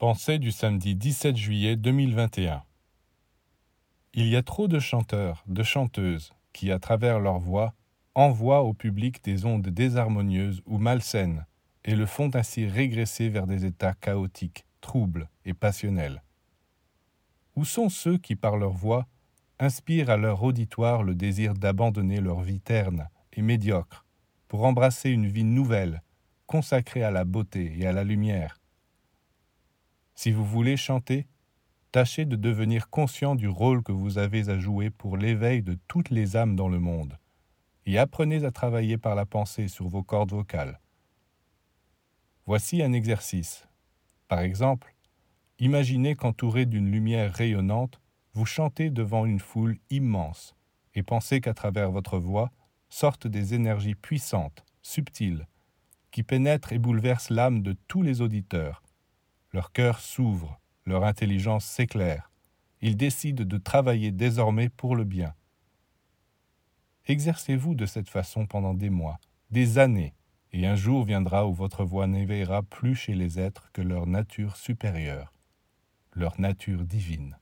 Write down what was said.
Pensée du samedi 17 juillet 2021 Il y a trop de chanteurs, de chanteuses, qui, à travers leur voix, envoient au public des ondes désharmonieuses ou malsaines et le font ainsi régresser vers des états chaotiques, troubles et passionnels. Où sont ceux qui, par leur voix, inspirent à leur auditoire le désir d'abandonner leur vie terne et médiocre pour embrasser une vie nouvelle, consacrée à la beauté et à la lumière si vous voulez chanter, tâchez de devenir conscient du rôle que vous avez à jouer pour l'éveil de toutes les âmes dans le monde, et apprenez à travailler par la pensée sur vos cordes vocales. Voici un exercice. Par exemple, imaginez qu'entouré d'une lumière rayonnante, vous chantez devant une foule immense, et pensez qu'à travers votre voix sortent des énergies puissantes, subtiles, qui pénètrent et bouleversent l'âme de tous les auditeurs, leur cœur s'ouvre, leur intelligence s'éclaire. Ils décident de travailler désormais pour le bien. Exercez-vous de cette façon pendant des mois, des années, et un jour viendra où votre voix n'éveillera plus chez les êtres que leur nature supérieure, leur nature divine.